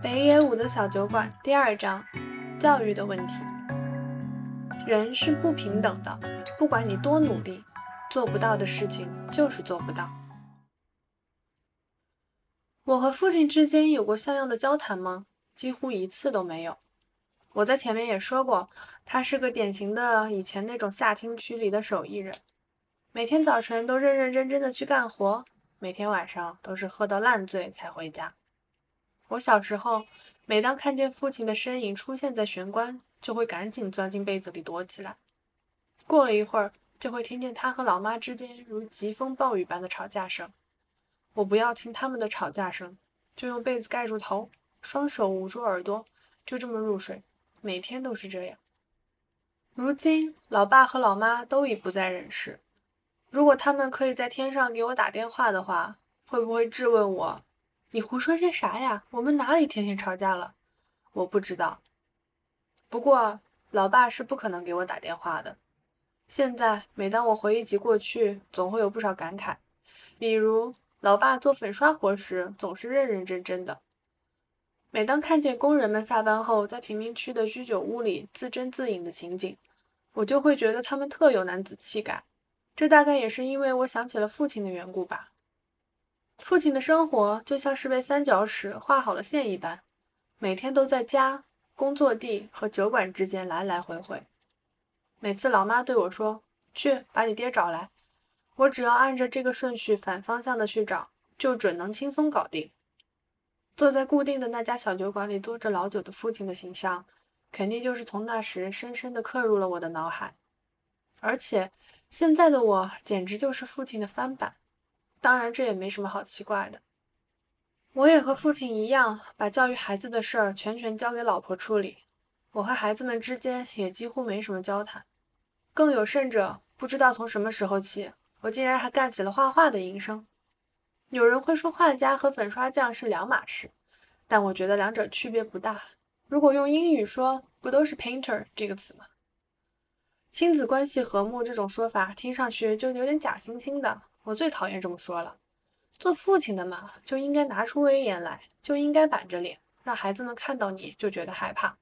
北野武的小酒馆第二章：教育的问题。人是不平等的，不管你多努力，做不到的事情就是做不到。我和父亲之间有过像样的交谈吗？几乎一次都没有。我在前面也说过，他是个典型的以前那种下厅区里的手艺人，每天早晨都认认真真的去干活，每天晚上都是喝到烂醉才回家。我小时候，每当看见父亲的身影出现在玄关，就会赶紧钻进被子里躲起来。过了一会儿，就会听见他和老妈之间如疾风暴雨般的吵架声。我不要听他们的吵架声，就用被子盖住头，双手捂住耳朵，就这么入睡。每天都是这样。如今，老爸和老妈都已不在人世。如果他们可以在天上给我打电话的话，会不会质问我？你胡说些啥呀？我们哪里天天吵架了？我不知道。不过，老爸是不可能给我打电话的。现在，每当我回忆起过去，总会有不少感慨。比如，老爸做粉刷活时总是认认真真的。每当看见工人们下班后在贫民区的居酒屋里自斟自饮的情景，我就会觉得他们特有男子气概。这大概也是因为我想起了父亲的缘故吧。父亲的生活就像是被三角尺画好了线一般，每天都在家、工作地和酒馆之间来来回回。每次老妈对我说：“去把你爹找来。”我只要按着这个顺序反方向的去找，就准能轻松搞定。坐在固定的那家小酒馆里坐着老酒的父亲的形象，肯定就是从那时深深地刻入了我的脑海。而且现在的我简直就是父亲的翻版。当然，这也没什么好奇怪的。我也和父亲一样，把教育孩子的事儿全权交给老婆处理。我和孩子们之间也几乎没什么交谈。更有甚者，不知道从什么时候起，我竟然还干起了画画的营生。有人会说画家和粉刷匠是两码事，但我觉得两者区别不大。如果用英语说，不都是 painter 这个词吗？亲子关系和睦这种说法听上去就有点假惺惺的。我最讨厌这么说了。做父亲的嘛，就应该拿出威严来，就应该板着脸，让孩子们看到你就觉得害怕。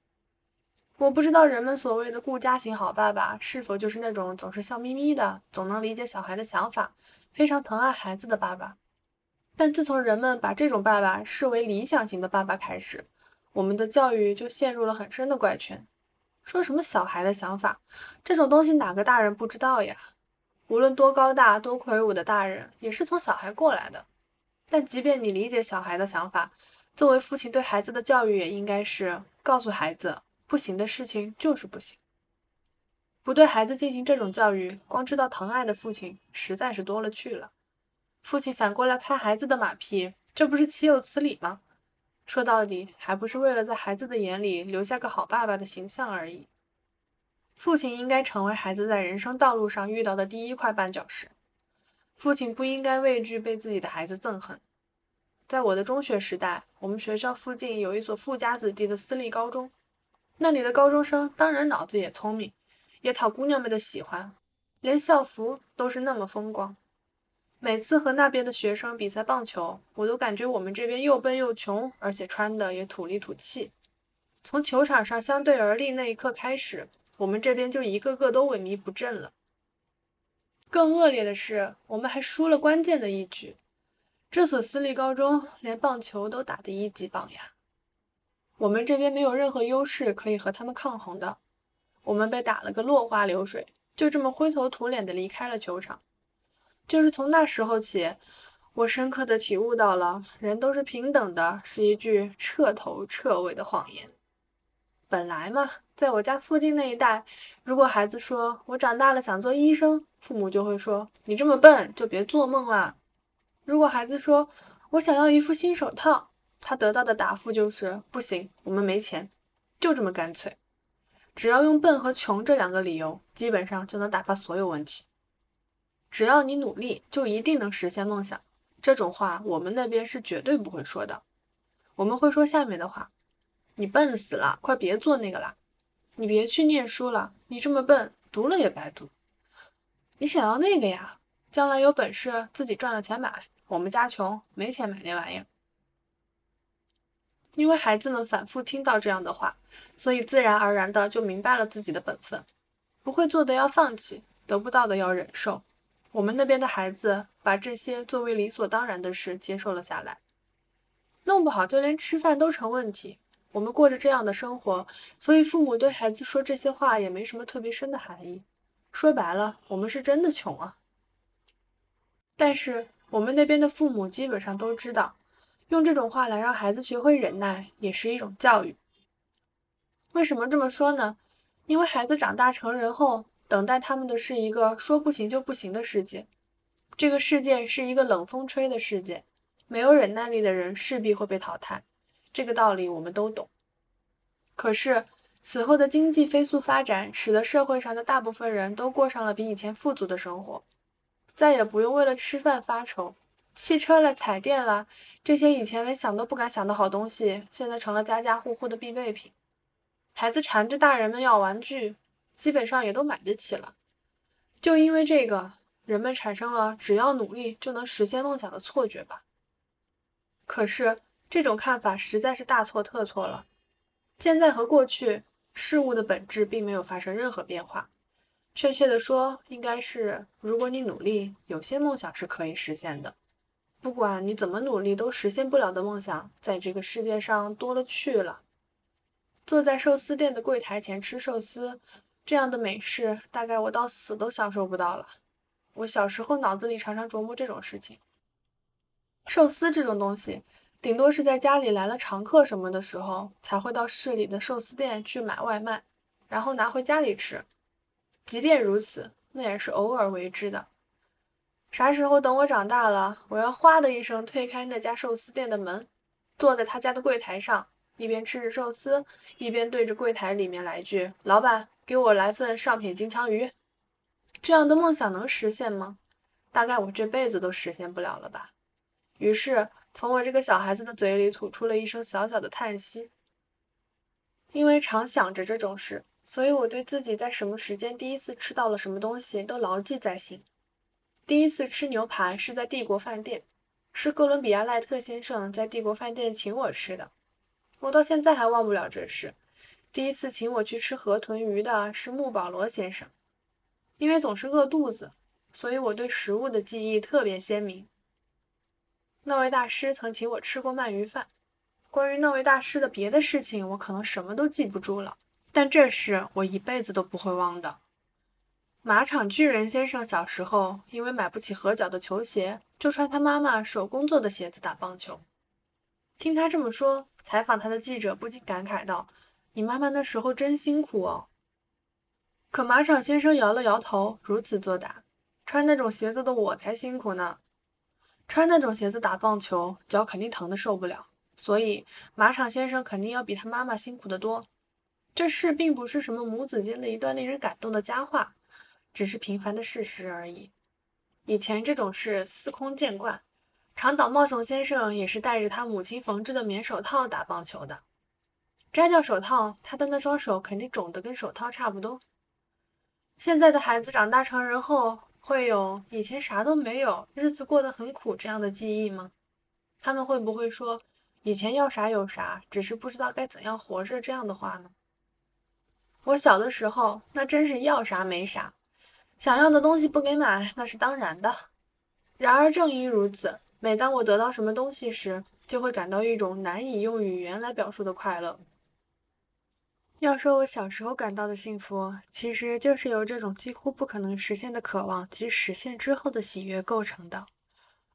我不知道人们所谓的顾家型好爸爸，是否就是那种总是笑眯眯的，总能理解小孩的想法，非常疼爱孩子的爸爸。但自从人们把这种爸爸视为理想型的爸爸开始，我们的教育就陷入了很深的怪圈。说什么小孩的想法，这种东西哪个大人不知道呀？无论多高大、多魁梧的大人，也是从小孩过来的。但即便你理解小孩的想法，作为父亲对孩子的教育也应该是告诉孩子，不行的事情就是不行。不对孩子进行这种教育，光知道疼爱的父亲实在是多了去了。父亲反过来拍孩子的马屁，这不是岂有此理吗？说到底，还不是为了在孩子的眼里留下个好爸爸的形象而已。父亲应该成为孩子在人生道路上遇到的第一块绊脚石。父亲不应该畏惧被自己的孩子憎恨。在我的中学时代，我们学校附近有一所富家子弟的私立高中，那里的高中生当然脑子也聪明，也讨姑娘们的喜欢，连校服都是那么风光。每次和那边的学生比赛棒球，我都感觉我们这边又笨又穷，而且穿的也土里土气。从球场上相对而立那一刻开始。我们这边就一个个都萎靡不振了。更恶劣的是，我们还输了关键的一局。这所私立高中连棒球都打得一级棒呀！我们这边没有任何优势可以和他们抗衡的。我们被打了个落花流水，就这么灰头土脸地离开了球场。就是从那时候起，我深刻地体悟到了“人都是平等的”是一句彻头彻尾的谎言。本来嘛。在我家附近那一带，如果孩子说我长大了想做医生，父母就会说你这么笨就别做梦啦。如果孩子说我想要一副新手套，他得到的答复就是不行，我们没钱，就这么干脆。只要用笨和穷这两个理由，基本上就能打发所有问题。只要你努力，就一定能实现梦想。这种话我们那边是绝对不会说的，我们会说下面的话：你笨死了，快别做那个啦。你别去念书了，你这么笨，读了也白读。你想要那个呀？将来有本事自己赚了钱买。我们家穷，没钱买那玩意儿。因为孩子们反复听到这样的话，所以自然而然的就明白了自己的本分，不会做的要放弃，得不到的要忍受。我们那边的孩子把这些作为理所当然的事接受了下来，弄不好就连吃饭都成问题。我们过着这样的生活，所以父母对孩子说这些话也没什么特别深的含义。说白了，我们是真的穷啊。但是我们那边的父母基本上都知道。用这种话来让孩子学会忍耐，也是一种教育。为什么这么说呢？因为孩子长大成人后，等待他们的是一个说不行就不行的世界。这个世界是一个冷风吹的世界，没有忍耐力的人势必会被淘汰。这个道理我们都懂。可是此后的经济飞速发展，使得社会上的大部分人都过上了比以前富足的生活，再也不用为了吃饭发愁。汽车了，彩电了，这些以前连想都不敢想的好东西，现在成了家家户户的必备品。孩子缠着大人们要玩具，基本上也都买得起了。就因为这个，人们产生了只要努力就能实现梦想的错觉吧。可是这种看法实在是大错特错了。现在和过去，事物的本质并没有发生任何变化。确切的说，应该是如果你努力，有些梦想是可以实现的。不管你怎么努力都实现不了的梦想，在这个世界上多了去了。坐在寿司店的柜台前吃寿司，这样的美事，大概我到死都享受不到了。我小时候脑子里常常琢磨这种事情。寿司这种东西，顶多是在家里来了常客什么的时候，才会到市里的寿司店去买外卖，然后拿回家里吃。即便如此，那也是偶尔为之的。啥时候等我长大了，我要哗的一声推开那家寿司店的门，坐在他家的柜台上，一边吃着寿司，一边对着柜台里面来句：“老板，给我来份上品金枪鱼。”这样的梦想能实现吗？大概我这辈子都实现不了了吧。于是从我这个小孩子的嘴里吐出了一声小小的叹息。因为常想着这种事，所以我对自己在什么时间第一次吃到了什么东西都牢记在心。第一次吃牛排是在帝国饭店，是哥伦比亚赖特先生在帝国饭店请我吃的，我到现在还忘不了这事。第一次请我去吃河豚鱼的是穆保罗先生，因为总是饿肚子，所以我对食物的记忆特别鲜明。那位大师曾请我吃过鳗鱼饭，关于那位大师的别的事情，我可能什么都记不住了，但这事我一辈子都不会忘的。马场巨人先生小时候因为买不起合脚的球鞋，就穿他妈妈手工做的鞋子打棒球。听他这么说，采访他的记者不禁感慨道：“你妈妈那时候真辛苦哦。”可马场先生摇了摇头，如此作答：“穿那种鞋子的我才辛苦呢。穿那种鞋子打棒球，脚肯定疼得受不了。所以马场先生肯定要比他妈妈辛苦得多。这事并不是什么母子间的一段令人感动的佳话。”只是平凡的事实而已。以前这种事司空见惯，长岛茂雄先生也是戴着他母亲缝制的棉手套打棒球的。摘掉手套，他的那双手肯定肿得跟手套差不多。现在的孩子长大成人后，会有以前啥都没有，日子过得很苦这样的记忆吗？他们会不会说以前要啥有啥，只是不知道该怎样活着这样的话呢？我小的时候，那真是要啥没啥。想要的东西不给买，那是当然的。然而正因如此，每当我得到什么东西时，就会感到一种难以用语言来表述的快乐。要说我小时候感到的幸福，其实就是由这种几乎不可能实现的渴望及实现之后的喜悦构成的。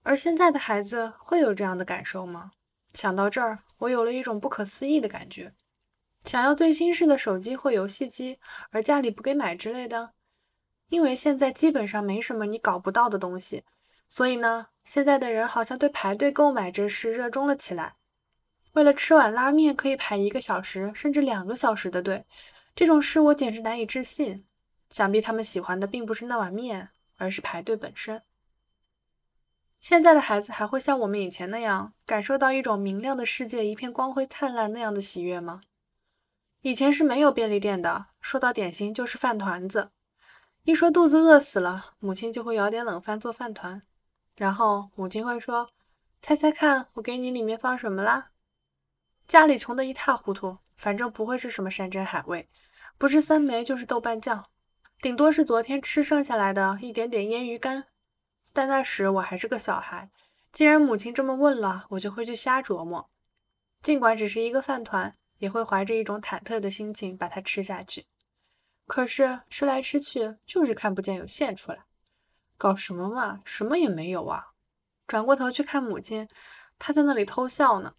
而现在的孩子会有这样的感受吗？想到这儿，我有了一种不可思议的感觉：想要最新式的手机或游戏机，而家里不给买之类的。因为现在基本上没什么你搞不到的东西，所以呢，现在的人好像对排队购买这事热衷了起来。为了吃碗拉面可以排一个小时甚至两个小时的队，这种事我简直难以置信。想必他们喜欢的并不是那碗面，而是排队本身。现在的孩子还会像我们以前那样感受到一种明亮的世界一片光辉灿烂那样的喜悦吗？以前是没有便利店的，说到点心就是饭团子。一说肚子饿死了，母亲就会舀点冷饭做饭团，然后母亲会说：“猜猜看，我给你里面放什么啦？”家里穷得一塌糊涂，反正不会是什么山珍海味，不是酸梅就是豆瓣酱，顶多是昨天吃剩下来的一点点腌鱼干。但那时我还是个小孩，既然母亲这么问了，我就会去瞎琢磨。尽管只是一个饭团，也会怀着一种忐忑的心情把它吃下去。可是吃来吃去，就是看不见有馅出来。搞什么嘛，什么也没有啊！转过头去看母亲，她在那里偷笑呢。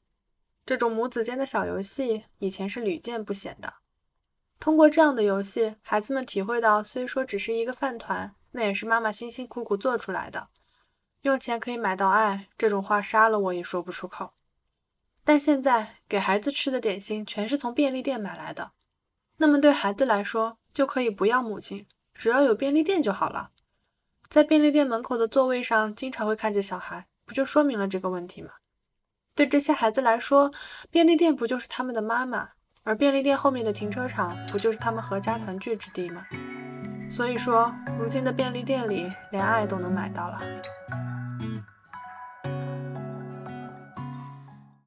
这种母子间的小游戏，以前是屡见不鲜的。通过这样的游戏，孩子们体会到，虽说只是一个饭团，那也是妈妈辛辛苦苦做出来的。用钱可以买到爱，这种话杀了我也说不出口。但现在给孩子吃的点心，全是从便利店买来的。那么对孩子来说，就可以不要母亲，只要有便利店就好了。在便利店门口的座位上，经常会看见小孩，不就说明了这个问题吗？对这些孩子来说，便利店不就是他们的妈妈？而便利店后面的停车场，不就是他们合家团聚之地吗？所以说，如今的便利店里，连爱都能买到了。